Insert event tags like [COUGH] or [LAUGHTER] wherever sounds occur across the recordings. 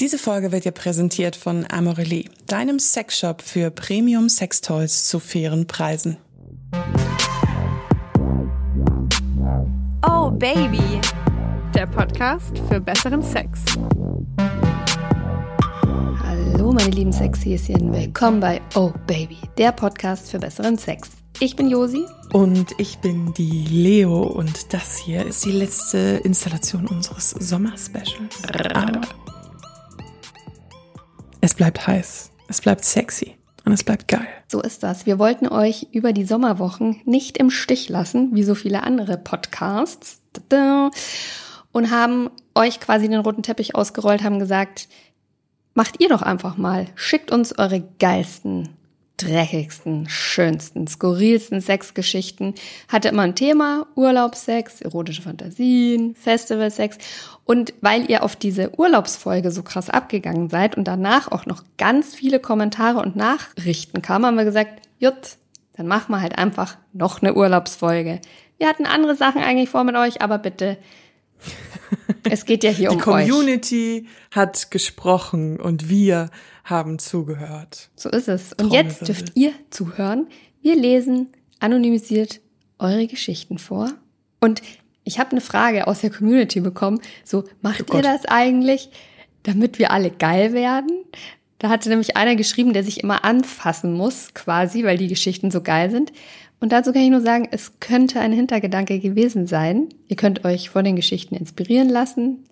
Diese Folge wird dir präsentiert von Amorelie, deinem Sexshop für Premium Sextoys zu fairen Preisen. Oh Baby, der Podcast für besseren Sex. Hallo meine lieben Sexhäschen, willkommen bei Oh Baby, der Podcast für besseren Sex. Ich bin Josi. Und ich bin die Leo und das hier ist die letzte Installation unseres Sommerspecials. Es bleibt heiß, es bleibt sexy und es bleibt geil. So ist das. Wir wollten euch über die Sommerwochen nicht im Stich lassen, wie so viele andere Podcasts. Und haben euch quasi den roten Teppich ausgerollt, haben gesagt, macht ihr doch einfach mal. Schickt uns eure geilsten dreckigsten, schönsten, skurrilsten Sexgeschichten. Hatte immer ein Thema, Urlaubssex, erotische Fantasien, Festivalsex. Und weil ihr auf diese Urlaubsfolge so krass abgegangen seid und danach auch noch ganz viele Kommentare und Nachrichten kamen, haben wir gesagt, jut, dann machen wir halt einfach noch eine Urlaubsfolge. Wir hatten andere Sachen eigentlich vor mit euch, aber bitte [LAUGHS] es geht ja hier Die um Community euch. hat gesprochen und wir haben zugehört. So ist es. Und jetzt dürft ihr zuhören. Wir lesen anonymisiert eure Geschichten vor. Und ich habe eine Frage aus der Community bekommen. So, macht oh ihr das eigentlich, damit wir alle geil werden? Da hatte nämlich einer geschrieben, der sich immer anfassen muss, quasi, weil die Geschichten so geil sind. Und dazu kann ich nur sagen, es könnte ein Hintergedanke gewesen sein. Ihr könnt euch von den Geschichten inspirieren lassen.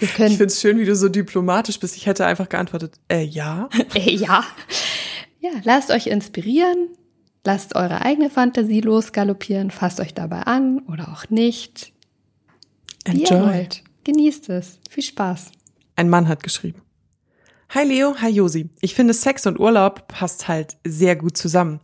Ihr könnt ich finde es schön, wie du so diplomatisch bist. Ich hätte einfach geantwortet, äh, ja. [LAUGHS] äh, ja. Ja, lasst euch inspirieren. Lasst eure eigene Fantasie losgaloppieren. Fasst euch dabei an oder auch nicht. Enjoy. Wie ihr wollt. Genießt es. Viel Spaß. Ein Mann hat geschrieben. Hi Leo, hi Josi. Ich finde Sex und Urlaub passt halt sehr gut zusammen.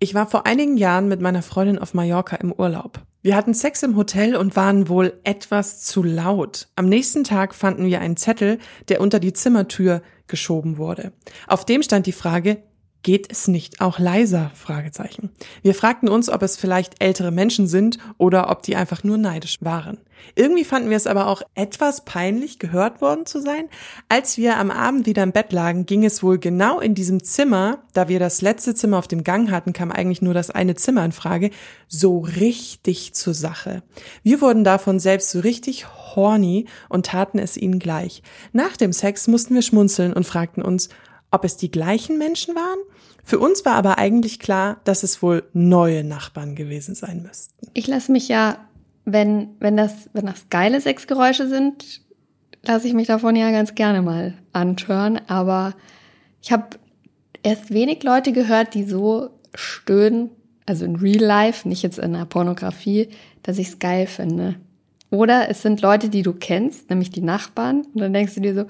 Ich war vor einigen Jahren mit meiner Freundin auf Mallorca im Urlaub. Wir hatten Sex im Hotel und waren wohl etwas zu laut. Am nächsten Tag fanden wir einen Zettel, der unter die Zimmertür geschoben wurde. Auf dem stand die Frage, Geht es nicht auch leiser? Fragezeichen. Wir fragten uns, ob es vielleicht ältere Menschen sind oder ob die einfach nur neidisch waren. Irgendwie fanden wir es aber auch etwas peinlich, gehört worden zu sein. Als wir am Abend wieder im Bett lagen, ging es wohl genau in diesem Zimmer, da wir das letzte Zimmer auf dem Gang hatten, kam eigentlich nur das eine Zimmer in Frage, so richtig zur Sache. Wir wurden davon selbst so richtig horny und taten es ihnen gleich. Nach dem Sex mussten wir schmunzeln und fragten uns, ob es die gleichen Menschen waren? Für uns war aber eigentlich klar, dass es wohl neue Nachbarn gewesen sein müssten. Ich lasse mich ja, wenn, wenn das, wenn das geile Sexgeräusche sind, lasse ich mich davon ja ganz gerne mal antören. Aber ich habe erst wenig Leute gehört, die so stöhnen, also in Real Life, nicht jetzt in der Pornografie, dass ich es geil finde. Oder es sind Leute, die du kennst, nämlich die Nachbarn, und dann denkst du dir so,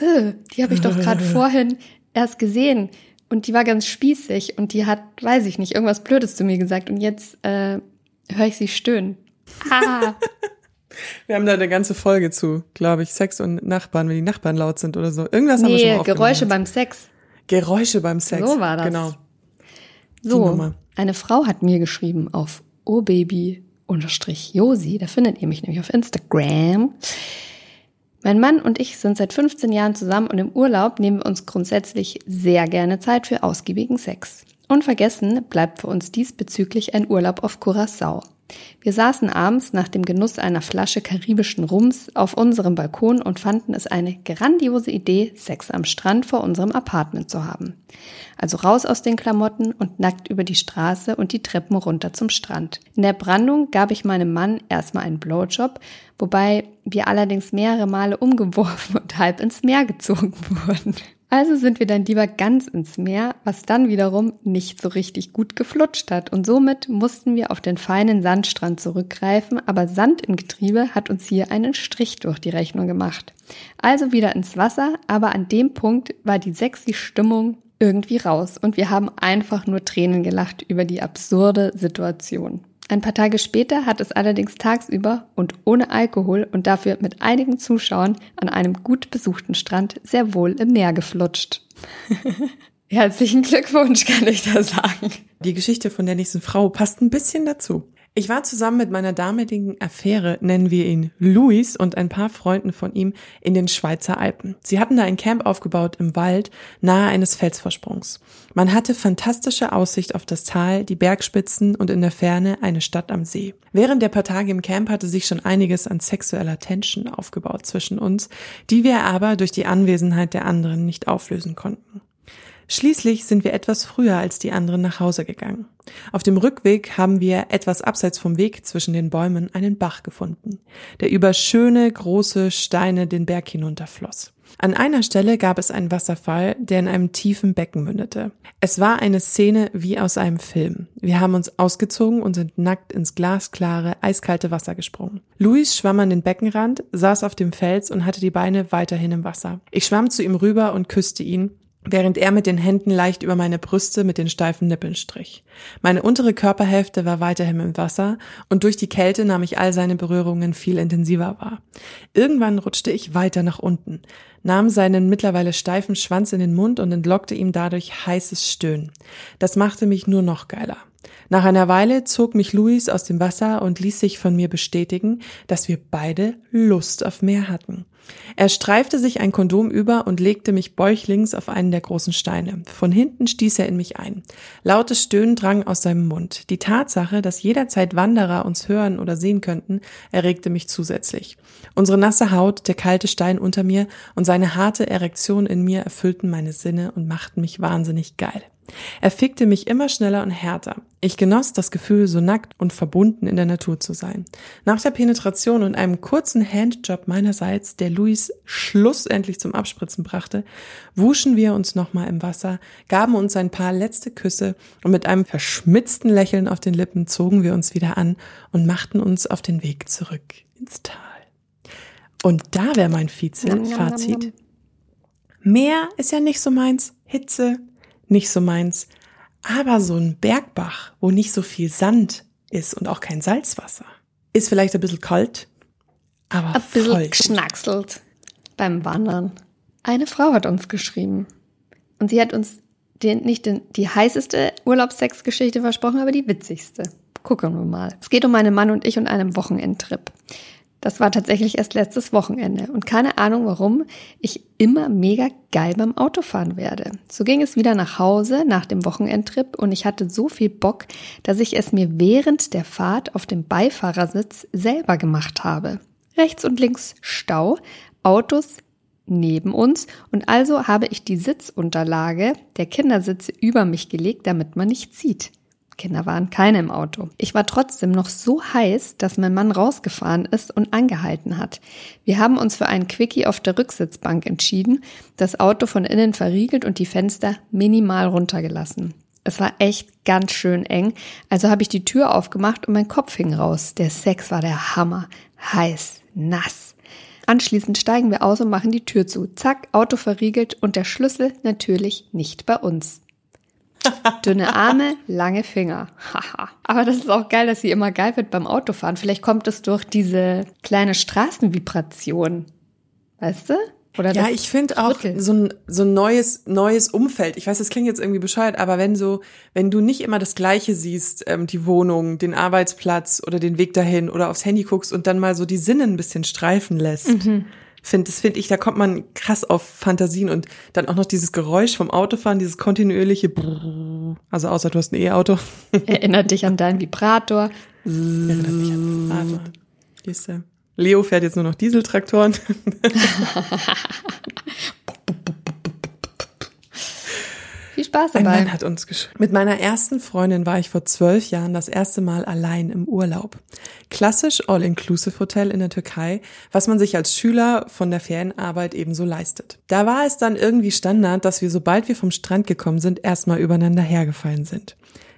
öh, die habe ich doch gerade [LAUGHS] vorhin erst gesehen und die war ganz spießig und die hat, weiß ich nicht, irgendwas Blödes zu mir gesagt und jetzt äh, höre ich sie stöhnen. Ah. [LAUGHS] Wir haben da eine ganze Folge zu, glaube ich, Sex und Nachbarn, wenn die Nachbarn laut sind oder so. Irgendwas nee, haben wir schon mal Geräusche beim Sex. Geräusche beim Sex. So war das. Genau. So, eine Frau hat mir geschrieben auf obaby unterstrich Josi, da findet ihr mich nämlich auf Instagram. Mein Mann und ich sind seit 15 Jahren zusammen und im Urlaub nehmen wir uns grundsätzlich sehr gerne Zeit für ausgiebigen Sex. Unvergessen bleibt für uns diesbezüglich ein Urlaub auf Curacao. Wir saßen abends nach dem Genuss einer Flasche karibischen Rums auf unserem Balkon und fanden es eine grandiose Idee, Sex am Strand vor unserem Apartment zu haben. Also raus aus den Klamotten und nackt über die Straße und die Treppen runter zum Strand. In der Brandung gab ich meinem Mann erstmal einen Blowjob, wobei wir allerdings mehrere Male umgeworfen [LAUGHS] und halb ins Meer gezogen wurden. Also sind wir dann lieber ganz ins Meer, was dann wiederum nicht so richtig gut geflutscht hat. Und somit mussten wir auf den feinen Sandstrand zurückgreifen, aber Sand im Getriebe hat uns hier einen Strich durch die Rechnung gemacht. Also wieder ins Wasser, aber an dem Punkt war die sexy Stimmung irgendwie raus und wir haben einfach nur Tränen gelacht über die absurde Situation. Ein paar Tage später hat es allerdings tagsüber und ohne Alkohol und dafür mit einigen Zuschauern an einem gut besuchten Strand sehr wohl im Meer geflutscht. [LAUGHS] Herzlichen Glückwunsch, kann ich da sagen. Die Geschichte von der nächsten Frau passt ein bisschen dazu. Ich war zusammen mit meiner damaligen Affäre, nennen wir ihn Luis, und ein paar Freunden von ihm in den Schweizer Alpen. Sie hatten da ein Camp aufgebaut im Wald, nahe eines Felsvorsprungs. Man hatte fantastische Aussicht auf das Tal, die Bergspitzen und in der Ferne eine Stadt am See. Während der paar Tage im Camp hatte sich schon einiges an sexueller Tension aufgebaut zwischen uns, die wir aber durch die Anwesenheit der anderen nicht auflösen konnten. Schließlich sind wir etwas früher als die anderen nach Hause gegangen. Auf dem Rückweg haben wir etwas abseits vom Weg zwischen den Bäumen einen Bach gefunden, der über schöne, große Steine den Berg hinunterfloss. An einer Stelle gab es einen Wasserfall, der in einem tiefen Becken mündete. Es war eine Szene wie aus einem Film. Wir haben uns ausgezogen und sind nackt ins glasklare, eiskalte Wasser gesprungen. Luis schwamm an den Beckenrand, saß auf dem Fels und hatte die Beine weiterhin im Wasser. Ich schwamm zu ihm rüber und küsste ihn, während er mit den Händen leicht über meine Brüste mit den steifen Nippeln strich. Meine untere Körperhälfte war weiterhin im Wasser und durch die Kälte nahm ich all seine Berührungen viel intensiver wahr. Irgendwann rutschte ich weiter nach unten, nahm seinen mittlerweile steifen Schwanz in den Mund und entlockte ihm dadurch heißes Stöhnen. Das machte mich nur noch geiler. Nach einer Weile zog mich Luis aus dem Wasser und ließ sich von mir bestätigen, dass wir beide Lust auf mehr hatten. Er streifte sich ein Kondom über und legte mich bäuchlings auf einen der großen Steine. Von hinten stieß er in mich ein. Lautes Stöhnen drang aus seinem Mund. Die Tatsache, dass jederzeit Wanderer uns hören oder sehen könnten, erregte mich zusätzlich. Unsere nasse Haut, der kalte Stein unter mir und seine harte Erektion in mir erfüllten meine Sinne und machten mich wahnsinnig geil. Er fickte mich immer schneller und härter. Ich genoss das Gefühl, so nackt und verbunden in der Natur zu sein. Nach der Penetration und einem kurzen Handjob meinerseits, der Luis schlussendlich zum Abspritzen brachte, wuschen wir uns nochmal im Wasser, gaben uns ein paar letzte Küsse und mit einem verschmitzten Lächeln auf den Lippen zogen wir uns wieder an und machten uns auf den Weg zurück ins Tal. Und da wäre mein Vize, Fazit. Meer ist ja nicht so meins, Hitze, nicht so meins. Aber so ein Bergbach, wo nicht so viel Sand ist und auch kein Salzwasser, ist vielleicht ein bisschen kalt, aber ein bisschen voll geschnackselt beim Wandern. Eine Frau hat uns geschrieben und sie hat uns den, nicht den, die heißeste Urlaubssexgeschichte versprochen, aber die witzigste. Gucken wir mal. Es geht um meinen Mann und ich und einem Wochenendtrip. Das war tatsächlich erst letztes Wochenende und keine Ahnung warum ich immer mega geil beim Autofahren werde. So ging es wieder nach Hause nach dem Wochenendtrip und ich hatte so viel Bock, dass ich es mir während der Fahrt auf dem Beifahrersitz selber gemacht habe. Rechts und links Stau, Autos neben uns und also habe ich die Sitzunterlage der Kindersitze über mich gelegt, damit man nicht sieht. Kinder waren keine im Auto. Ich war trotzdem noch so heiß, dass mein Mann rausgefahren ist und angehalten hat. Wir haben uns für einen Quickie auf der Rücksitzbank entschieden, das Auto von innen verriegelt und die Fenster minimal runtergelassen. Es war echt ganz schön eng, also habe ich die Tür aufgemacht und mein Kopf hing raus. Der Sex war der Hammer. Heiß, nass. Anschließend steigen wir aus und machen die Tür zu. Zack, Auto verriegelt und der Schlüssel natürlich nicht bei uns. Dünne Arme, lange Finger. Haha. Aber das ist auch geil, dass sie immer geil wird beim Autofahren. Vielleicht kommt es durch diese kleine Straßenvibration. Weißt du? Oder ja, ich finde auch so ein, so ein neues, neues Umfeld. Ich weiß, das klingt jetzt irgendwie bescheuert, aber wenn so, wenn du nicht immer das Gleiche siehst, ähm, die Wohnung, den Arbeitsplatz oder den Weg dahin oder aufs Handy guckst und dann mal so die Sinne ein bisschen streifen lässt, mhm finde, das finde ich, da kommt man krass auf Fantasien und dann auch noch dieses Geräusch vom Autofahren, dieses kontinuierliche Brrr, also außer du hast ein E-Auto. [LAUGHS] Erinnert dich an deinen Vibrator. Erinnert dich an Vibrator. Siehste. Leo fährt jetzt nur noch Dieseltraktoren. [LAUGHS] Viel Spaß dabei. Ein Mann hat uns geschrieben. Mit meiner ersten Freundin war ich vor zwölf Jahren das erste Mal allein im Urlaub. Klassisch All-Inclusive-Hotel in der Türkei, was man sich als Schüler von der Ferienarbeit ebenso leistet. Da war es dann irgendwie Standard, dass wir, sobald wir vom Strand gekommen sind, erstmal übereinander hergefallen sind.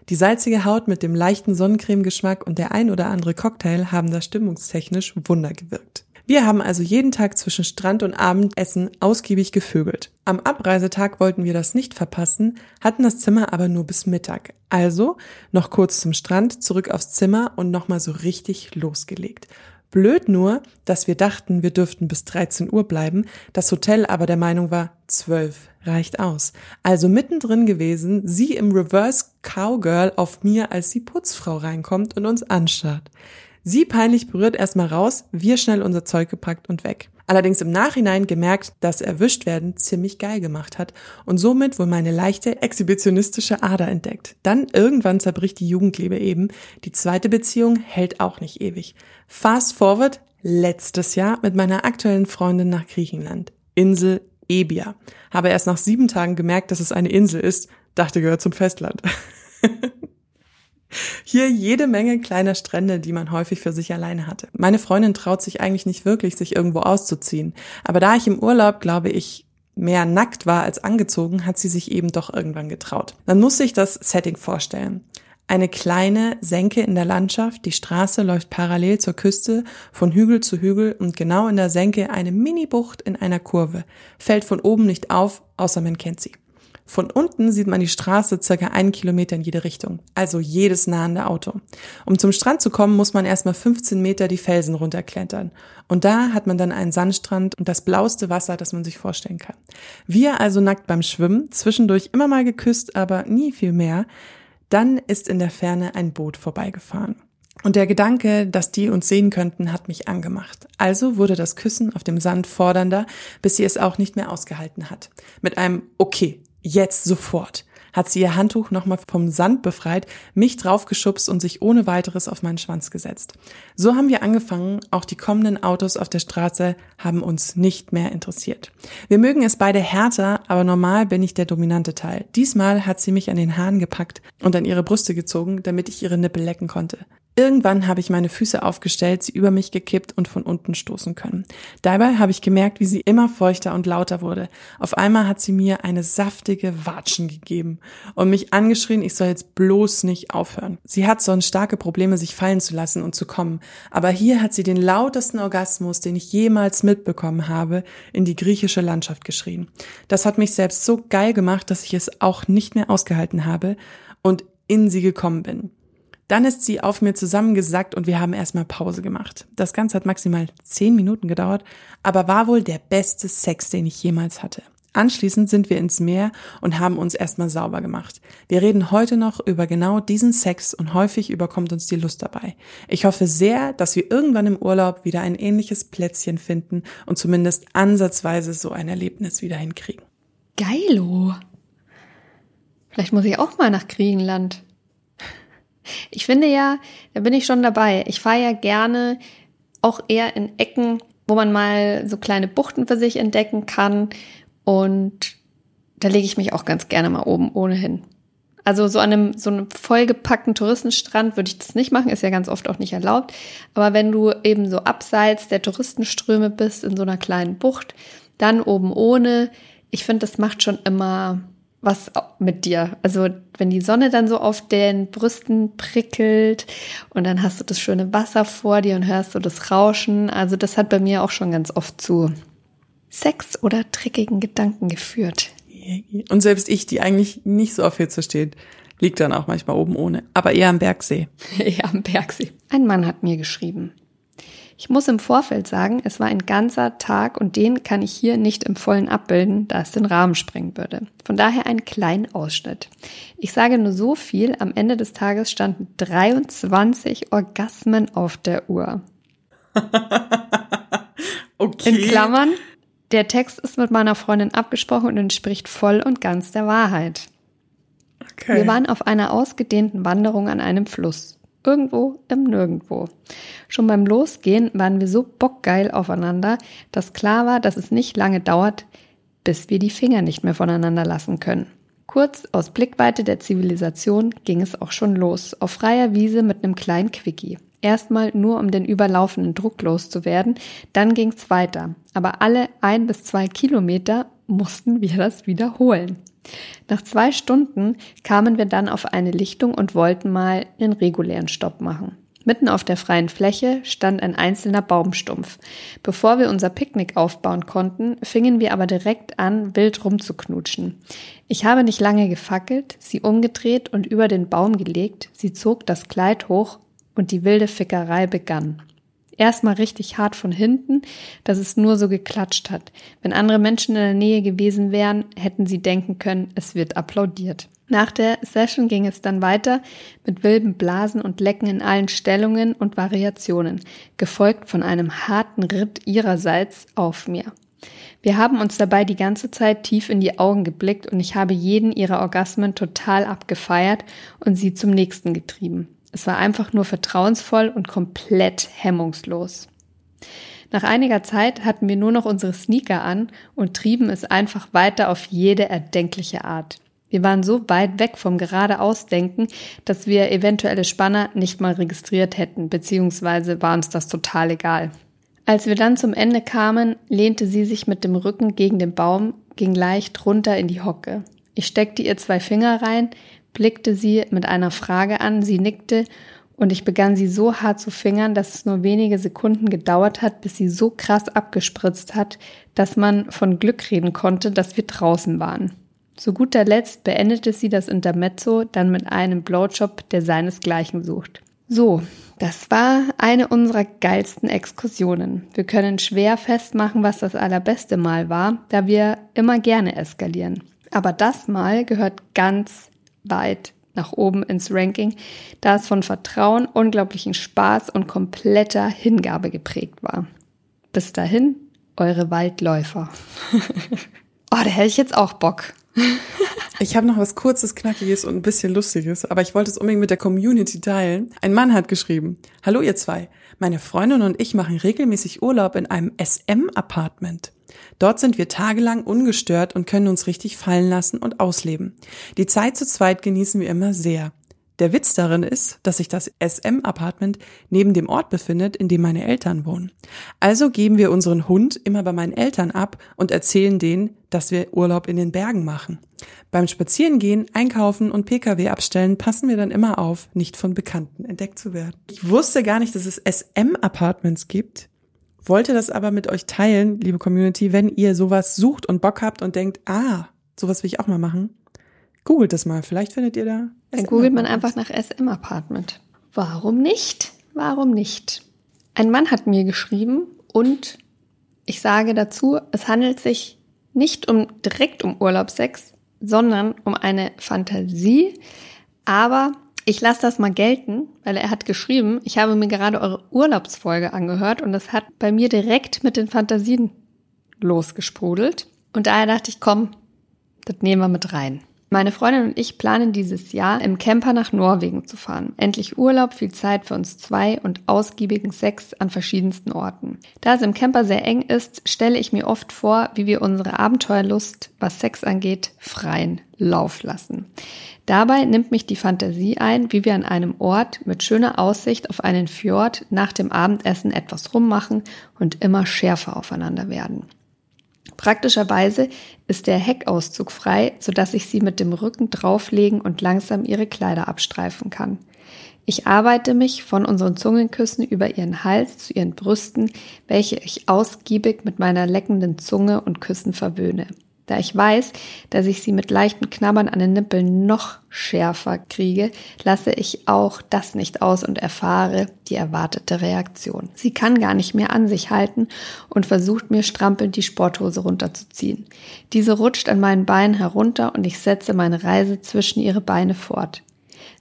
Die salzige Haut mit dem leichten Sonnencreme-Geschmack und der ein oder andere Cocktail haben da stimmungstechnisch Wunder gewirkt. Wir haben also jeden Tag zwischen Strand und Abendessen ausgiebig gevögelt. Am Abreisetag wollten wir das nicht verpassen, hatten das Zimmer aber nur bis Mittag. Also noch kurz zum Strand, zurück aufs Zimmer und nochmal so richtig losgelegt. Blöd nur, dass wir dachten, wir dürften bis 13 Uhr bleiben, das Hotel aber der Meinung war, 12 reicht aus. Also mittendrin gewesen, sie im Reverse Cowgirl auf mir, als die Putzfrau reinkommt und uns anschaut. Sie peinlich berührt erstmal raus, wir schnell unser Zeug gepackt und weg. Allerdings im Nachhinein gemerkt, dass erwischt werden ziemlich geil gemacht hat und somit wohl meine leichte exhibitionistische Ader entdeckt. Dann irgendwann zerbricht die Jugendliebe eben. Die zweite Beziehung hält auch nicht ewig. Fast forward letztes Jahr mit meiner aktuellen Freundin nach Griechenland. Insel Ebia. Habe erst nach sieben Tagen gemerkt, dass es eine Insel ist, dachte gehört zum Festland. [LAUGHS] Hier jede Menge kleiner Strände, die man häufig für sich alleine hatte. Meine Freundin traut sich eigentlich nicht wirklich, sich irgendwo auszuziehen. Aber da ich im Urlaub, glaube ich, mehr nackt war als angezogen, hat sie sich eben doch irgendwann getraut. Man muss sich das Setting vorstellen. Eine kleine Senke in der Landschaft, die Straße läuft parallel zur Küste von Hügel zu Hügel und genau in der Senke eine Mini-Bucht in einer Kurve. Fällt von oben nicht auf, außer man kennt sie. Von unten sieht man die Straße circa einen Kilometer in jede Richtung, also jedes nahende Auto. Um zum Strand zu kommen, muss man erstmal 15 Meter die Felsen runterklettern. Und da hat man dann einen Sandstrand und das blaueste Wasser, das man sich vorstellen kann. Wir also nackt beim Schwimmen, zwischendurch immer mal geküsst, aber nie viel mehr. Dann ist in der Ferne ein Boot vorbeigefahren. Und der Gedanke, dass die uns sehen könnten, hat mich angemacht. Also wurde das Küssen auf dem Sand fordernder, bis sie es auch nicht mehr ausgehalten hat. Mit einem Okay, jetzt sofort, hat sie ihr Handtuch nochmal vom Sand befreit, mich draufgeschubst und sich ohne weiteres auf meinen Schwanz gesetzt. So haben wir angefangen, auch die kommenden Autos auf der Straße haben uns nicht mehr interessiert. Wir mögen es beide härter, aber normal bin ich der dominante Teil. Diesmal hat sie mich an den Haaren gepackt und an ihre Brüste gezogen, damit ich ihre Nippel lecken konnte. Irgendwann habe ich meine Füße aufgestellt, sie über mich gekippt und von unten stoßen können. Dabei habe ich gemerkt, wie sie immer feuchter und lauter wurde. Auf einmal hat sie mir eine saftige Watschen gegeben und mich angeschrien, ich soll jetzt bloß nicht aufhören. Sie hat sonst starke Probleme, sich fallen zu lassen und zu kommen. Aber hier hat sie den lautesten Orgasmus, den ich jemals mitbekommen habe, in die griechische Landschaft geschrien. Das hat mich selbst so geil gemacht, dass ich es auch nicht mehr ausgehalten habe und in sie gekommen bin. Dann ist sie auf mir zusammengesackt und wir haben erstmal Pause gemacht. Das Ganze hat maximal zehn Minuten gedauert, aber war wohl der beste Sex, den ich jemals hatte. Anschließend sind wir ins Meer und haben uns erstmal sauber gemacht. Wir reden heute noch über genau diesen Sex und häufig überkommt uns die Lust dabei. Ich hoffe sehr, dass wir irgendwann im Urlaub wieder ein ähnliches Plätzchen finden und zumindest ansatzweise so ein Erlebnis wieder hinkriegen. Geilo. Vielleicht muss ich auch mal nach Griechenland. Ich finde ja, da bin ich schon dabei. Ich fahre ja gerne auch eher in Ecken, wo man mal so kleine Buchten für sich entdecken kann. Und da lege ich mich auch ganz gerne mal oben ohnehin. Also so an einem, so einem vollgepackten Touristenstrand würde ich das nicht machen, ist ja ganz oft auch nicht erlaubt. Aber wenn du eben so abseits der Touristenströme bist, in so einer kleinen Bucht, dann oben ohne, ich finde, das macht schon immer was mit dir. Also wenn die Sonne dann so auf den Brüsten prickelt und dann hast du das schöne Wasser vor dir und hörst so das Rauschen. Also das hat bei mir auch schon ganz oft zu Sex oder trickigen Gedanken geführt. Und selbst ich, die eigentlich nicht so auf Hitze steht, liegt dann auch manchmal oben ohne, aber eher am Bergsee. [LAUGHS] eher am Bergsee. Ein Mann hat mir geschrieben. Ich muss im Vorfeld sagen, es war ein ganzer Tag und den kann ich hier nicht im vollen abbilden, da es den Rahmen sprengen würde. Von daher einen kleinen Ausschnitt. Ich sage nur so viel, am Ende des Tages standen 23 Orgasmen auf der Uhr. [LAUGHS] okay. In Klammern, der Text ist mit meiner Freundin abgesprochen und entspricht voll und ganz der Wahrheit. Okay. Wir waren auf einer ausgedehnten Wanderung an einem Fluss. Irgendwo im Nirgendwo. Schon beim Losgehen waren wir so bockgeil aufeinander, dass klar war, dass es nicht lange dauert, bis wir die Finger nicht mehr voneinander lassen können. Kurz aus Blickweite der Zivilisation ging es auch schon los, auf freier Wiese mit einem kleinen Quickie. Erstmal nur um den überlaufenden Druck loszuwerden, dann ging's weiter. Aber alle ein bis zwei Kilometer mussten wir das wiederholen. Nach zwei Stunden kamen wir dann auf eine Lichtung und wollten mal einen regulären Stopp machen. Mitten auf der freien Fläche stand ein einzelner Baumstumpf. Bevor wir unser Picknick aufbauen konnten, fingen wir aber direkt an, wild rumzuknutschen. Ich habe nicht lange gefackelt, sie umgedreht und über den Baum gelegt, sie zog das Kleid hoch und die wilde Fickerei begann. Erstmal richtig hart von hinten, dass es nur so geklatscht hat. Wenn andere Menschen in der Nähe gewesen wären, hätten sie denken können, es wird applaudiert. Nach der Session ging es dann weiter mit wilden Blasen und Lecken in allen Stellungen und Variationen, gefolgt von einem harten Ritt ihrerseits auf mir. Wir haben uns dabei die ganze Zeit tief in die Augen geblickt und ich habe jeden ihrer Orgasmen total abgefeiert und sie zum nächsten getrieben. Es war einfach nur vertrauensvoll und komplett hemmungslos. Nach einiger Zeit hatten wir nur noch unsere Sneaker an und trieben es einfach weiter auf jede erdenkliche Art. Wir waren so weit weg vom geradeausdenken, dass wir eventuelle Spanner nicht mal registriert hätten, beziehungsweise war uns das total egal. Als wir dann zum Ende kamen, lehnte sie sich mit dem Rücken gegen den Baum, ging leicht runter in die Hocke. Ich steckte ihr zwei Finger rein, blickte sie mit einer Frage an, sie nickte und ich begann sie so hart zu fingern, dass es nur wenige Sekunden gedauert hat, bis sie so krass abgespritzt hat, dass man von Glück reden konnte, dass wir draußen waren. Zu guter Letzt beendete sie das Intermezzo dann mit einem Blowjob, der seinesgleichen sucht. So, das war eine unserer geilsten Exkursionen. Wir können schwer festmachen, was das allerbeste Mal war, da wir immer gerne eskalieren. Aber das Mal gehört ganz weit nach oben ins Ranking, da es von Vertrauen, unglaublichen Spaß und kompletter Hingabe geprägt war. Bis dahin, eure Waldläufer. [LAUGHS] oh, da hätte ich jetzt auch Bock. [LAUGHS] Ich habe noch was kurzes, knackiges und ein bisschen lustiges, aber ich wollte es unbedingt mit der Community teilen. Ein Mann hat geschrieben: Hallo ihr zwei, meine Freundin und ich machen regelmäßig Urlaub in einem SM-Apartment. Dort sind wir tagelang ungestört und können uns richtig fallen lassen und ausleben. Die Zeit zu zweit genießen wir immer sehr. Der Witz darin ist, dass sich das SM-Apartment neben dem Ort befindet, in dem meine Eltern wohnen. Also geben wir unseren Hund immer bei meinen Eltern ab und erzählen denen, dass wir Urlaub in den Bergen machen. Beim Spazierengehen, Einkaufen und Pkw abstellen passen wir dann immer auf, nicht von Bekannten entdeckt zu werden. Ich wusste gar nicht, dass es SM-Apartments gibt, wollte das aber mit euch teilen, liebe Community, wenn ihr sowas sucht und Bock habt und denkt, ah, sowas will ich auch mal machen Googelt das mal, vielleicht findet ihr da. Dann googelt man einfach nach SM Apartment. Warum nicht? Warum nicht? Ein Mann hat mir geschrieben und ich sage dazu, es handelt sich nicht um direkt um Urlaubssex, sondern um eine Fantasie. Aber ich lasse das mal gelten, weil er hat geschrieben, ich habe mir gerade eure Urlaubsfolge angehört und das hat bei mir direkt mit den Fantasien losgesprudelt. Und daher dachte ich, komm, das nehmen wir mit rein. Meine Freundin und ich planen dieses Jahr im Camper nach Norwegen zu fahren. Endlich Urlaub, viel Zeit für uns zwei und ausgiebigen Sex an verschiedensten Orten. Da es im Camper sehr eng ist, stelle ich mir oft vor, wie wir unsere Abenteuerlust, was Sex angeht, freien Lauf lassen. Dabei nimmt mich die Fantasie ein, wie wir an einem Ort mit schöner Aussicht auf einen Fjord nach dem Abendessen etwas rummachen und immer schärfer aufeinander werden. Praktischerweise ist der Heckauszug frei, sodass ich sie mit dem Rücken drauflegen und langsam ihre Kleider abstreifen kann. Ich arbeite mich von unseren Zungenküssen über ihren Hals zu ihren Brüsten, welche ich ausgiebig mit meiner leckenden Zunge und Küssen verwöhne. Da ich weiß, dass ich sie mit leichten Knabbern an den Nippeln noch schärfer kriege, lasse ich auch das nicht aus und erfahre die erwartete Reaktion. Sie kann gar nicht mehr an sich halten und versucht mir strampelnd die Sporthose runterzuziehen. Diese rutscht an meinen Beinen herunter und ich setze meine Reise zwischen ihre Beine fort.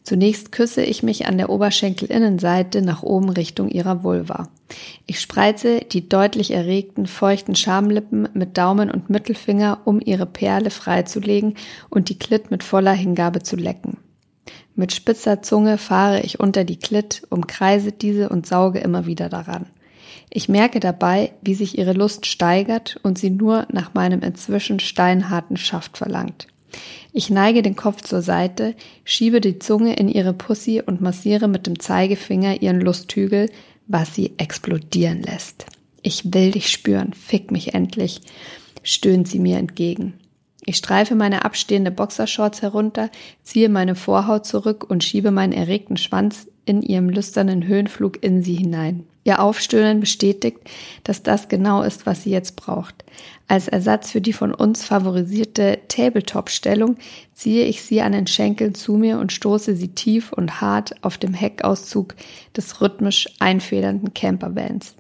Zunächst küsse ich mich an der Oberschenkelinnenseite nach oben Richtung ihrer Vulva. Ich spreize die deutlich erregten, feuchten Schamlippen mit Daumen und Mittelfinger, um ihre Perle freizulegen und die Klit mit voller Hingabe zu lecken. Mit spitzer Zunge fahre ich unter die Klit, umkreise diese und sauge immer wieder daran. Ich merke dabei, wie sich ihre Lust steigert und sie nur nach meinem inzwischen steinharten Schaft verlangt. Ich neige den Kopf zur Seite, schiebe die Zunge in ihre Pussy und massiere mit dem Zeigefinger ihren Lusthügel, was sie explodieren lässt. Ich will dich spüren, fick mich endlich, stöhnt sie mir entgegen. Ich streife meine abstehende Boxershorts herunter, ziehe meine Vorhaut zurück und schiebe meinen erregten Schwanz in ihrem lüsternen Höhenflug in sie hinein. Ihr Aufstöhnen bestätigt, dass das genau ist, was sie jetzt braucht. Als Ersatz für die von uns favorisierte Tabletop-Stellung ziehe ich sie an den Schenkeln zu mir und stoße sie tief und hart auf dem Heckauszug des rhythmisch einfedernden Campervans.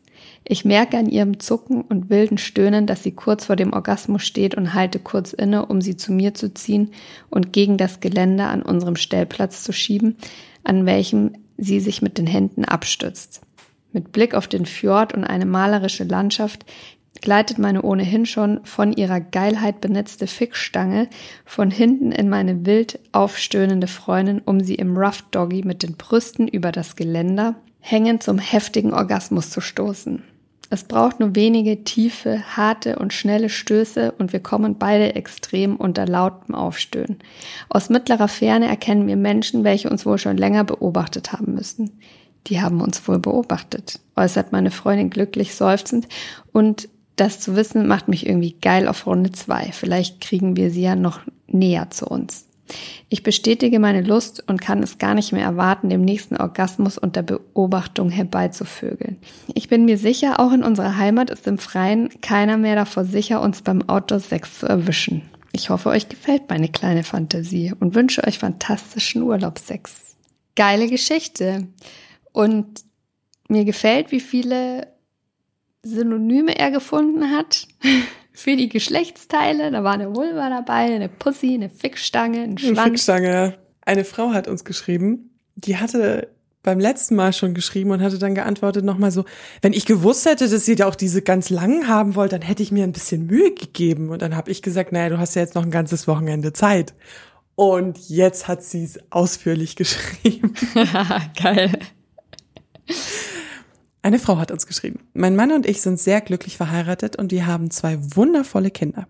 Ich merke an ihrem Zucken und wilden Stöhnen, dass sie kurz vor dem Orgasmus steht und halte kurz inne, um sie zu mir zu ziehen und gegen das Geländer an unserem Stellplatz zu schieben, an welchem sie sich mit den Händen abstützt. Mit Blick auf den Fjord und eine malerische Landschaft gleitet meine ohnehin schon von ihrer Geilheit benetzte Fixstange von hinten in meine wild aufstöhnende Freundin, um sie im Rough Doggy mit den Brüsten über das Geländer hängend zum heftigen Orgasmus zu stoßen. Es braucht nur wenige tiefe, harte und schnelle Stöße und wir kommen beide extrem unter lautem Aufstöhnen. Aus mittlerer Ferne erkennen wir Menschen, welche uns wohl schon länger beobachtet haben müssen. Die haben uns wohl beobachtet, äußert meine Freundin glücklich seufzend und das zu wissen macht mich irgendwie geil auf Runde zwei. Vielleicht kriegen wir sie ja noch näher zu uns. Ich bestätige meine Lust und kann es gar nicht mehr erwarten, dem nächsten Orgasmus unter Beobachtung herbeizuvögeln. Ich bin mir sicher, auch in unserer Heimat ist im Freien keiner mehr davor sicher, uns beim Outdoor-Sex zu erwischen. Ich hoffe, euch gefällt meine kleine Fantasie und wünsche euch fantastischen Urlaubssex. Geile Geschichte. Und mir gefällt, wie viele Synonyme er gefunden hat [LAUGHS] für die Geschlechtsteile. Da war eine Vulva dabei, eine Pussy, eine Fickstange, ein Schwanz. Eine Fickstange. Eine Frau hat uns geschrieben, die hatte beim letzten Mal schon geschrieben und hatte dann geantwortet nochmal so, wenn ich gewusst hätte, dass ihr da auch diese ganz langen haben wollt, dann hätte ich mir ein bisschen Mühe gegeben. Und dann habe ich gesagt, naja, du hast ja jetzt noch ein ganzes Wochenende Zeit. Und jetzt hat sie es ausführlich [LAUGHS] geschrieben. [LAUGHS] Geil. Eine Frau hat uns geschrieben. Mein Mann und ich sind sehr glücklich verheiratet und wir haben zwei wundervolle Kinder.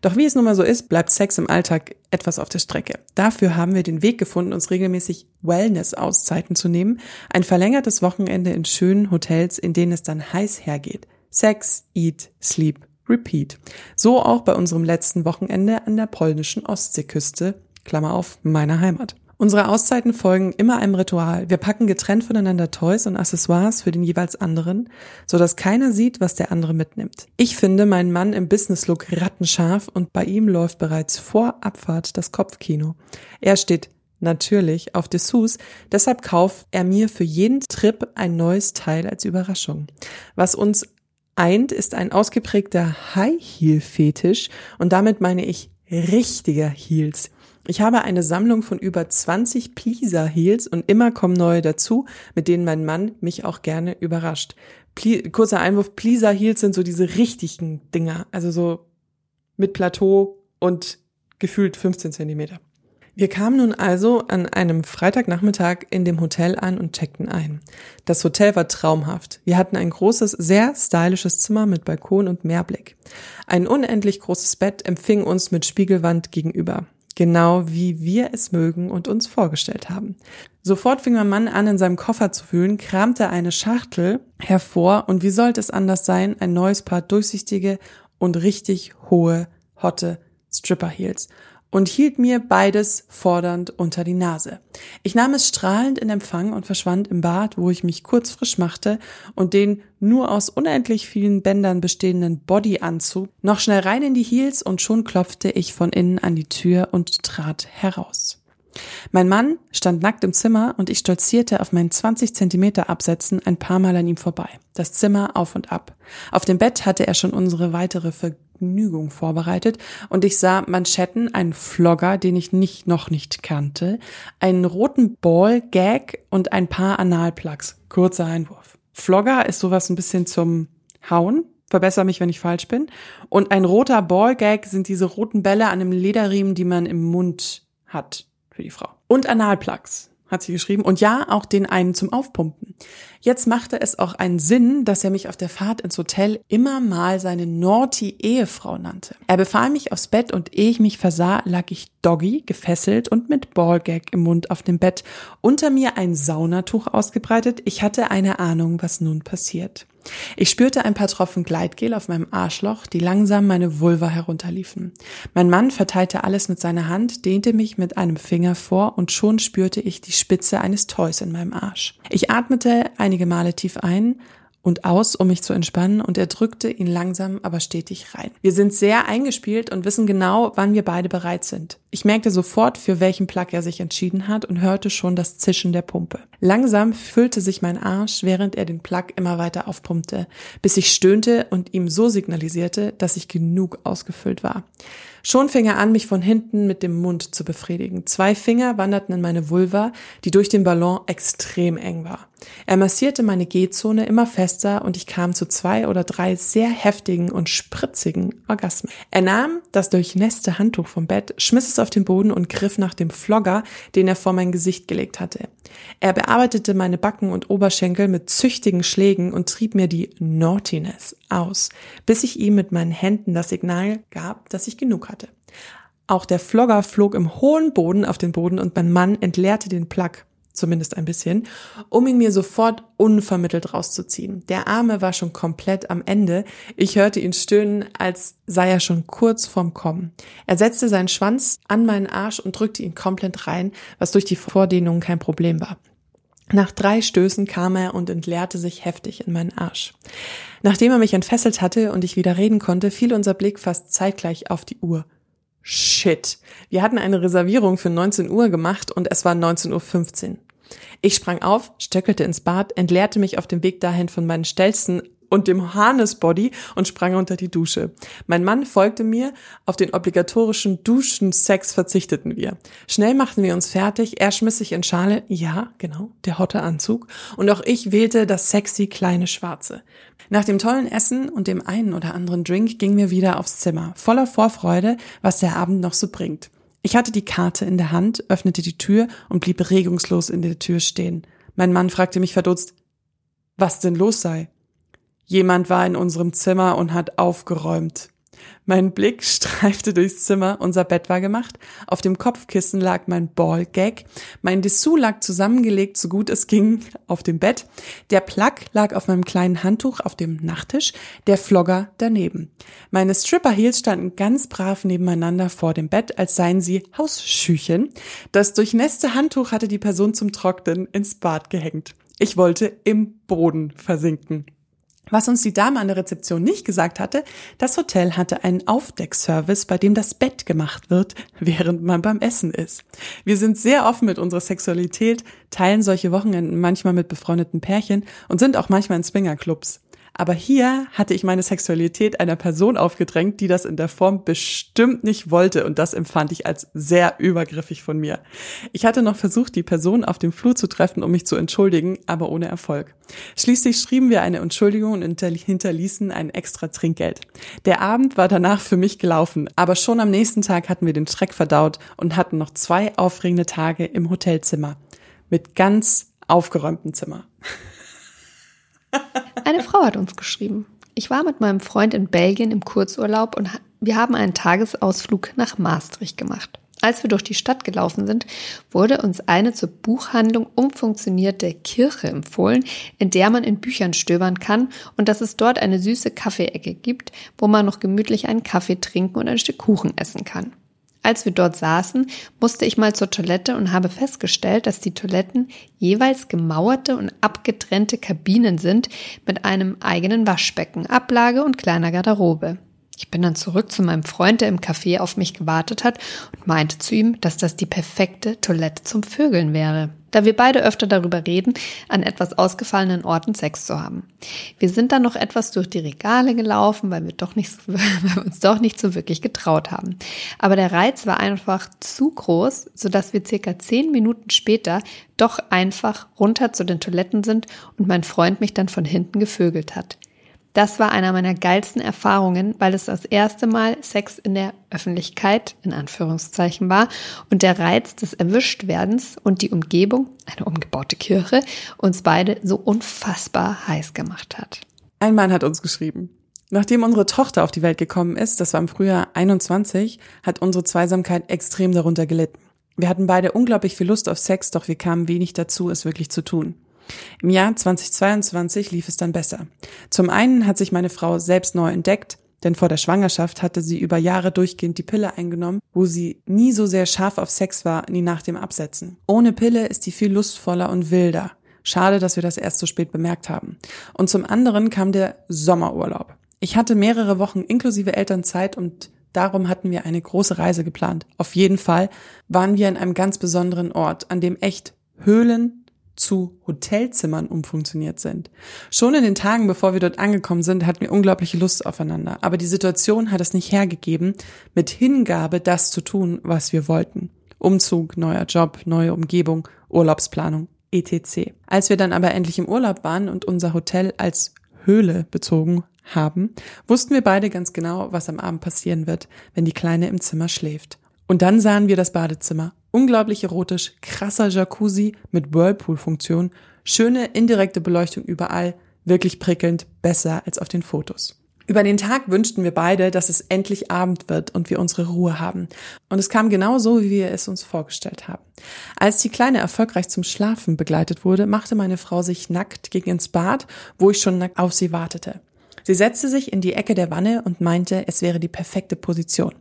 Doch wie es nun mal so ist, bleibt Sex im Alltag etwas auf der Strecke. Dafür haben wir den Weg gefunden, uns regelmäßig Wellness-Auszeiten zu nehmen. Ein verlängertes Wochenende in schönen Hotels, in denen es dann heiß hergeht. Sex, Eat, Sleep, Repeat. So auch bei unserem letzten Wochenende an der polnischen Ostseeküste, Klammer auf, meiner Heimat. Unsere Auszeiten folgen immer einem Ritual. Wir packen getrennt voneinander Toys und Accessoires für den jeweils anderen, so dass keiner sieht, was der andere mitnimmt. Ich finde meinen Mann im Business-Look rattenscharf und bei ihm läuft bereits vor Abfahrt das Kopfkino. Er steht natürlich auf Dessous, deshalb kauft er mir für jeden Trip ein neues Teil als Überraschung. Was uns eint, ist ein ausgeprägter High-Heel-Fetisch und damit meine ich richtiger Heels. Ich habe eine Sammlung von über 20 Pleaser Heels und immer kommen neue dazu, mit denen mein Mann mich auch gerne überrascht. Ple kurzer Einwurf, Pleaser Heels sind so diese richtigen Dinger, also so mit Plateau und gefühlt 15 Zentimeter. Wir kamen nun also an einem Freitagnachmittag in dem Hotel an und checkten ein. Das Hotel war traumhaft. Wir hatten ein großes, sehr stylisches Zimmer mit Balkon und Meerblick. Ein unendlich großes Bett empfing uns mit Spiegelwand gegenüber. Genau wie wir es mögen und uns vorgestellt haben. Sofort fing mein Mann an, in seinem Koffer zu wühlen, kramte eine Schachtel hervor und wie sollte es anders sein, ein neues Paar durchsichtige und richtig hohe, hotte Stripper Heels und hielt mir beides fordernd unter die Nase. Ich nahm es strahlend in Empfang und verschwand im Bad, wo ich mich kurz frisch machte und den nur aus unendlich vielen Bändern bestehenden Bodyanzug noch schnell rein in die Heels und schon klopfte ich von innen an die Tür und trat heraus. Mein Mann stand nackt im Zimmer und ich stolzierte auf meinen 20 Zentimeter Absätzen ein paar Mal an ihm vorbei. Das Zimmer auf und ab. Auf dem Bett hatte er schon unsere weitere Vergnügung vorbereitet und ich sah Manschetten, einen Flogger, den ich nicht, noch nicht kannte, einen roten Ball-Gag und ein paar Analplugs. Kurzer Einwurf. Flogger ist sowas ein bisschen zum Hauen, verbessere mich, wenn ich falsch bin. Und ein roter Ballgag sind diese roten Bälle an einem Lederriemen, die man im Mund hat für die Frau. Und Analplugs hat sie geschrieben. Und ja, auch den einen zum Aufpumpen. Jetzt machte es auch einen Sinn, dass er mich auf der Fahrt ins Hotel immer mal seine naughty Ehefrau nannte. Er befahl mich aufs Bett und ehe ich mich versah, lag ich doggy, gefesselt und mit Ballgag im Mund auf dem Bett. Unter mir ein Saunatuch ausgebreitet. Ich hatte eine Ahnung, was nun passiert. Ich spürte ein paar Tropfen Gleitgel auf meinem Arschloch, die langsam meine Vulva herunterliefen. Mein Mann verteilte alles mit seiner Hand, dehnte mich mit einem Finger vor und schon spürte ich die Spitze eines Toys in meinem Arsch. Ich atmete einige Male tief ein und aus, um mich zu entspannen, und er drückte ihn langsam, aber stetig rein. Wir sind sehr eingespielt und wissen genau, wann wir beide bereit sind. Ich merkte sofort, für welchen Plug er sich entschieden hat und hörte schon das Zischen der Pumpe. Langsam füllte sich mein Arsch, während er den Plug immer weiter aufpumpte, bis ich stöhnte und ihm so signalisierte, dass ich genug ausgefüllt war. Schon fing er an, mich von hinten mit dem Mund zu befriedigen. Zwei Finger wanderten in meine Vulva, die durch den Ballon extrem eng war. Er massierte meine G-Zone immer fester und ich kam zu zwei oder drei sehr heftigen und spritzigen Orgasmen. Er nahm das durchnässte Handtuch vom Bett, schmiss es auf den Boden und griff nach dem Flogger, den er vor mein Gesicht gelegt hatte. Er bearbeitete meine Backen und Oberschenkel mit züchtigen Schlägen und trieb mir die Naughtiness aus, bis ich ihm mit meinen Händen das Signal gab, dass ich genug hatte. Auch der Flogger flog im hohen Boden auf den Boden und mein Mann entleerte den Plug, zumindest ein bisschen, um ihn mir sofort unvermittelt rauszuziehen. Der Arme war schon komplett am Ende. Ich hörte ihn stöhnen, als sei er schon kurz vorm Kommen. Er setzte seinen Schwanz an meinen Arsch und drückte ihn komplett rein, was durch die Vordehnung kein Problem war. Nach drei Stößen kam er und entleerte sich heftig in meinen Arsch. Nachdem er mich entfesselt hatte und ich wieder reden konnte, fiel unser Blick fast zeitgleich auf die Uhr. Shit. Wir hatten eine Reservierung für 19 Uhr gemacht und es war 19.15 Uhr. Ich sprang auf, stöckelte ins Bad, entleerte mich auf dem Weg dahin von meinen Stelzen und dem Harnessbody und sprang unter die Dusche. Mein Mann folgte mir, auf den obligatorischen Duschensex verzichteten wir. Schnell machten wir uns fertig, er schmiss sich in Schale, ja, genau, der hotte Anzug, und auch ich wählte das sexy kleine Schwarze. Nach dem tollen Essen und dem einen oder anderen Drink gingen wir wieder aufs Zimmer, voller Vorfreude, was der Abend noch so bringt. Ich hatte die Karte in der Hand, öffnete die Tür und blieb regungslos in der Tür stehen. Mein Mann fragte mich verdutzt, was denn los sei. Jemand war in unserem Zimmer und hat aufgeräumt. Mein Blick [LAUGHS] streifte durchs Zimmer, unser Bett war gemacht, auf dem Kopfkissen lag mein Ballgag, mein Dessous lag zusammengelegt, so gut es ging, auf dem Bett, der Plug lag auf meinem kleinen Handtuch auf dem Nachttisch, der Flogger daneben. Meine Stripper-Heels standen ganz brav nebeneinander vor dem Bett, als seien sie Hausschüchen. Das durchnässte Handtuch hatte die Person zum Trocknen ins Bad gehängt. Ich wollte im Boden versinken. Was uns die Dame an der Rezeption nicht gesagt hatte, das Hotel hatte einen Aufdeckservice, bei dem das Bett gemacht wird, [LAUGHS] während man beim Essen ist. Wir sind sehr offen mit unserer Sexualität, teilen solche Wochenenden manchmal mit befreundeten Pärchen und sind auch manchmal in Swingerclubs. Aber hier hatte ich meine Sexualität einer Person aufgedrängt, die das in der Form bestimmt nicht wollte und das empfand ich als sehr übergriffig von mir. Ich hatte noch versucht, die Person auf dem Flur zu treffen, um mich zu entschuldigen, aber ohne Erfolg. Schließlich schrieben wir eine Entschuldigung und hinterließen ein extra Trinkgeld. Der Abend war danach für mich gelaufen, aber schon am nächsten Tag hatten wir den Schreck verdaut und hatten noch zwei aufregende Tage im Hotelzimmer. Mit ganz aufgeräumtem Zimmer. Eine Frau hat uns geschrieben. Ich war mit meinem Freund in Belgien im Kurzurlaub und wir haben einen Tagesausflug nach Maastricht gemacht. Als wir durch die Stadt gelaufen sind, wurde uns eine zur Buchhandlung umfunktionierte Kirche empfohlen, in der man in Büchern stöbern kann und dass es dort eine süße Kaffeeecke gibt, wo man noch gemütlich einen Kaffee trinken und ein Stück Kuchen essen kann. Als wir dort saßen, musste ich mal zur Toilette und habe festgestellt, dass die Toiletten jeweils gemauerte und abgetrennte Kabinen sind mit einem eigenen Waschbecken, Ablage und kleiner Garderobe. Ich bin dann zurück zu meinem Freund, der im Café auf mich gewartet hat und meinte zu ihm, dass das die perfekte Toilette zum Vögeln wäre. Da wir beide öfter darüber reden, an etwas ausgefallenen Orten Sex zu haben. Wir sind dann noch etwas durch die Regale gelaufen, weil wir doch nicht, [LAUGHS] weil wir uns doch nicht so wirklich getraut haben. Aber der Reiz war einfach zu groß, sodass wir circa zehn Minuten später doch einfach runter zu den Toiletten sind und mein Freund mich dann von hinten gevögelt hat. Das war einer meiner geilsten Erfahrungen, weil es das erste Mal Sex in der Öffentlichkeit in Anführungszeichen war und der Reiz des Erwischtwerdens und die Umgebung, eine umgebaute Kirche, uns beide so unfassbar heiß gemacht hat. Ein Mann hat uns geschrieben. Nachdem unsere Tochter auf die Welt gekommen ist, das war im Frühjahr 21, hat unsere Zweisamkeit extrem darunter gelitten. Wir hatten beide unglaublich viel Lust auf Sex, doch wir kamen wenig dazu, es wirklich zu tun. Im Jahr 2022 lief es dann besser. Zum einen hat sich meine Frau selbst neu entdeckt, denn vor der Schwangerschaft hatte sie über Jahre durchgehend die Pille eingenommen, wo sie nie so sehr scharf auf Sex war, nie nach dem Absetzen. Ohne Pille ist sie viel lustvoller und wilder. Schade, dass wir das erst so spät bemerkt haben. Und zum anderen kam der Sommerurlaub. Ich hatte mehrere Wochen inklusive Elternzeit und darum hatten wir eine große Reise geplant. Auf jeden Fall waren wir in einem ganz besonderen Ort, an dem echt Höhlen, zu Hotelzimmern umfunktioniert sind. Schon in den Tagen, bevor wir dort angekommen sind, hatten wir unglaubliche Lust aufeinander. Aber die Situation hat es nicht hergegeben, mit Hingabe das zu tun, was wir wollten. Umzug, neuer Job, neue Umgebung, Urlaubsplanung, etc. Als wir dann aber endlich im Urlaub waren und unser Hotel als Höhle bezogen haben, wussten wir beide ganz genau, was am Abend passieren wird, wenn die Kleine im Zimmer schläft. Und dann sahen wir das Badezimmer unglaublich erotisch, krasser Jacuzzi mit Whirlpool-Funktion, schöne indirekte Beleuchtung überall, wirklich prickelnd, besser als auf den Fotos. Über den Tag wünschten wir beide, dass es endlich Abend wird und wir unsere Ruhe haben. Und es kam genau so, wie wir es uns vorgestellt haben. Als die Kleine erfolgreich zum Schlafen begleitet wurde, machte meine Frau sich nackt gegen ins Bad, wo ich schon nackt auf sie wartete. Sie setzte sich in die Ecke der Wanne und meinte, es wäre die perfekte Position.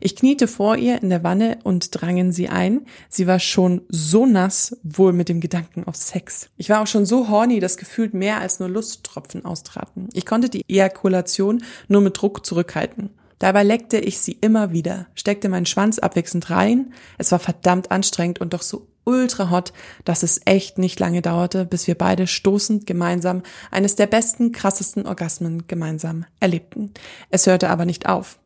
Ich kniete vor ihr in der Wanne und drangen sie ein. Sie war schon so nass, wohl mit dem Gedanken auf Sex. Ich war auch schon so horny, dass gefühlt mehr als nur Lusttropfen austraten. Ich konnte die Ejakulation nur mit Druck zurückhalten. Dabei leckte ich sie immer wieder, steckte meinen Schwanz abwechselnd rein. Es war verdammt anstrengend und doch so ultra hot, dass es echt nicht lange dauerte, bis wir beide stoßend gemeinsam eines der besten, krassesten Orgasmen gemeinsam erlebten. Es hörte aber nicht auf.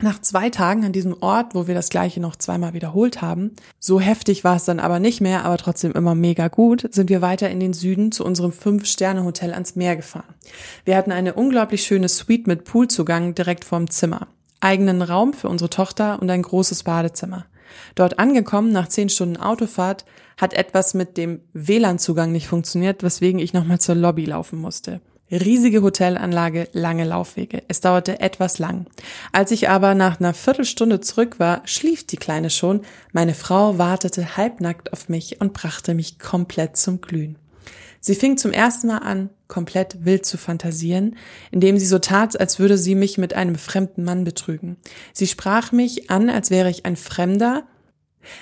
Nach zwei Tagen an diesem Ort, wo wir das gleiche noch zweimal wiederholt haben, so heftig war es dann aber nicht mehr, aber trotzdem immer mega gut, sind wir weiter in den Süden zu unserem Fünf-Sterne-Hotel ans Meer gefahren. Wir hatten eine unglaublich schöne Suite mit Poolzugang direkt vorm Zimmer, eigenen Raum für unsere Tochter und ein großes Badezimmer. Dort angekommen, nach zehn Stunden Autofahrt, hat etwas mit dem WLAN-Zugang nicht funktioniert, weswegen ich nochmal zur Lobby laufen musste. Riesige Hotelanlage, lange Laufwege. Es dauerte etwas lang. Als ich aber nach einer Viertelstunde zurück war, schlief die Kleine schon. Meine Frau wartete halbnackt auf mich und brachte mich komplett zum Glühen. Sie fing zum ersten Mal an, komplett wild zu fantasieren, indem sie so tat, als würde sie mich mit einem fremden Mann betrügen. Sie sprach mich an, als wäre ich ein Fremder,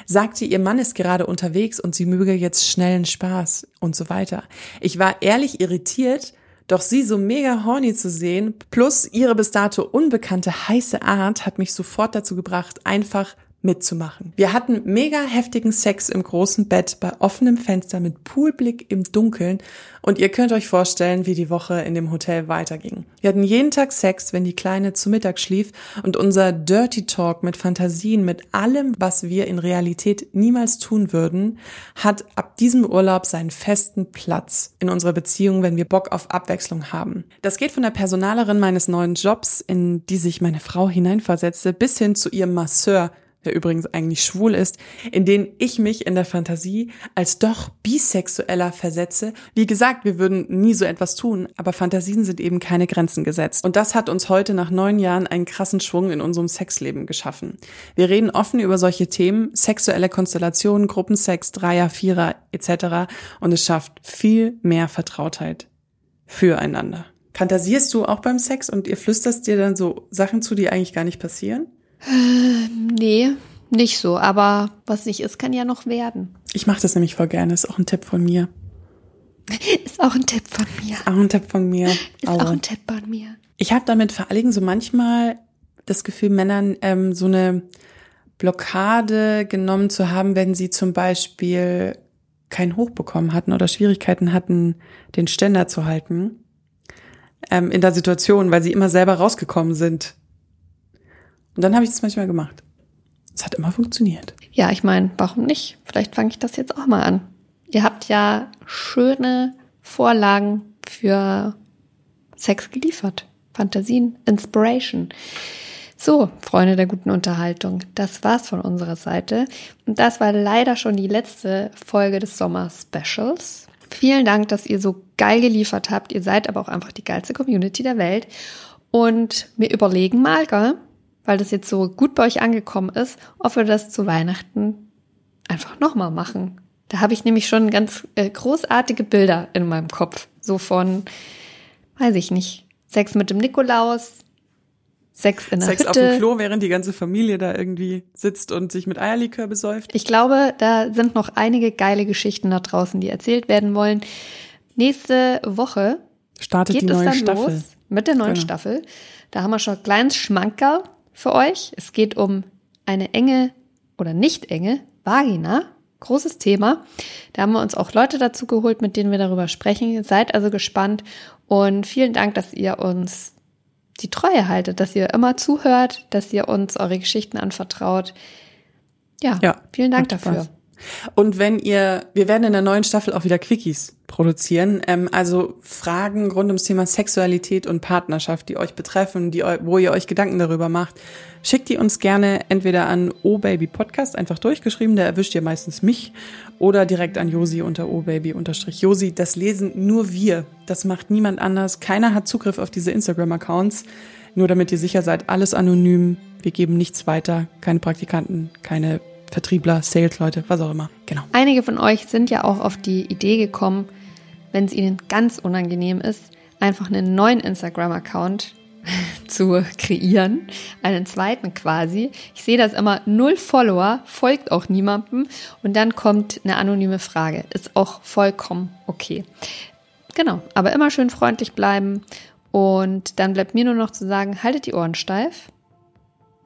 sagte, ihr Mann ist gerade unterwegs und sie möge jetzt schnellen Spaß und so weiter. Ich war ehrlich irritiert, doch sie so mega horny zu sehen, plus ihre bis dato unbekannte heiße Art hat mich sofort dazu gebracht, einfach mitzumachen. Wir hatten mega heftigen Sex im großen Bett bei offenem Fenster mit Poolblick im Dunkeln und ihr könnt euch vorstellen, wie die Woche in dem Hotel weiterging. Wir hatten jeden Tag Sex, wenn die Kleine zu Mittag schlief und unser Dirty Talk mit Fantasien, mit allem, was wir in Realität niemals tun würden, hat ab diesem Urlaub seinen festen Platz in unserer Beziehung, wenn wir Bock auf Abwechslung haben. Das geht von der Personalerin meines neuen Jobs, in die sich meine Frau hineinversetzte, bis hin zu ihrem Masseur, der übrigens eigentlich schwul ist, in denen ich mich in der Fantasie als doch bisexueller versetze. Wie gesagt, wir würden nie so etwas tun, aber Fantasien sind eben keine Grenzen gesetzt. Und das hat uns heute nach neun Jahren einen krassen Schwung in unserem Sexleben geschaffen. Wir reden offen über solche Themen, sexuelle Konstellationen, Gruppensex, Dreier, Vierer etc. Und es schafft viel mehr Vertrautheit füreinander. Fantasierst du auch beim Sex und ihr flüsterst dir dann so Sachen zu, die eigentlich gar nicht passieren? Äh, nee, nicht so. Aber was nicht ist, kann ja noch werden. Ich mache das nämlich voll gerne. [LAUGHS] Ist auch ein Tipp von mir. Ist auch ein Tipp von mir. Ist auch ein Tipp von mir. Ist auch ein Tipp von mir. Ich habe damit vor allen Dingen so manchmal das Gefühl, Männern ähm, so eine Blockade genommen zu haben, wenn sie zum Beispiel kein Hoch bekommen hatten oder Schwierigkeiten hatten, den Ständer zu halten ähm, in der Situation, weil sie immer selber rausgekommen sind und dann habe ich das manchmal gemacht. Es hat immer funktioniert. Ja, ich meine, warum nicht? Vielleicht fange ich das jetzt auch mal an. Ihr habt ja schöne Vorlagen für Sex geliefert. Fantasien, Inspiration. So, Freunde der guten Unterhaltung, das war's von unserer Seite. Und das war leider schon die letzte Folge des Sommer-Specials. Vielen Dank, dass ihr so geil geliefert habt. Ihr seid aber auch einfach die geilste Community der Welt. Und wir überlegen mal, gell? Weil das jetzt so gut bei euch angekommen ist, ob wir das zu Weihnachten einfach nochmal machen. Da habe ich nämlich schon ganz äh, großartige Bilder in meinem Kopf. So von, weiß ich nicht, Sex mit dem Nikolaus, Sex in der Sex Hütte. auf dem Klo, während die ganze Familie da irgendwie sitzt und sich mit Eierlikör besäuft. Ich glaube, da sind noch einige geile Geschichten da draußen, die erzählt werden wollen. Nächste Woche startet die es neue dann Staffel. los mit der neuen Genau. Staffel. Da haben wir schon ein kleines Schmankerl für euch. Es geht um eine enge oder nicht enge Vagina. Großes Thema. Da haben wir uns auch Leute dazu geholt, mit denen wir darüber sprechen. Seid also gespannt und vielen Dank, dass ihr uns die Treue haltet, dass ihr immer zuhört, dass ihr uns eure Geschichten anvertraut. Ja, Ja, vielen Dank dafür. Spaß. Und wenn ihr, wir werden in der neuen Staffel auch wieder Quickies produzieren, ähm, also Fragen rund ums Thema Sexualität und Partnerschaft, die euch betreffen, die, wo ihr euch Gedanken darüber macht, schickt die uns gerne entweder an obaby podcast einfach durchgeschrieben, da erwischt ihr meistens mich, oder direkt an Josi unter obaby-josi. Das lesen nur wir, das macht niemand anders, keiner hat Zugriff auf diese Instagram-Accounts, nur damit ihr sicher seid, alles anonym, wir geben nichts weiter, keine Praktikanten, keine Vertriebler, Sales-Leute, was auch immer. Genau. Einige von euch sind ja auch auf die Idee gekommen, wenn es ihnen ganz unangenehm ist, einfach einen neuen Instagram-Account [LAUGHS] zu kreieren, einen zweiten quasi. Ich sehe das immer, null Follower, folgt auch niemandem und dann kommt eine anonyme Frage. Ist auch vollkommen okay. Genau, aber immer schön freundlich bleiben und dann bleibt mir nur noch zu sagen, haltet die Ohren steif.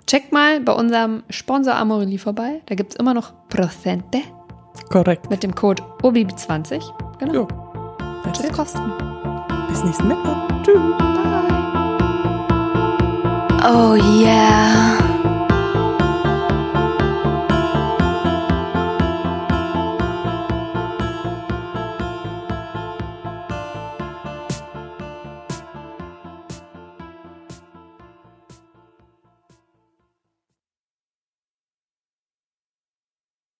Checkt mal bei unserem Sponsor Amorelie vorbei. Da gibt's immer noch Prozente Korrekt. mit dem Code OBIB20. Genau. Jo. Tschüss Kosten. Bis nächsten Mittwoch. Tschüss. Bye. Oh yeah.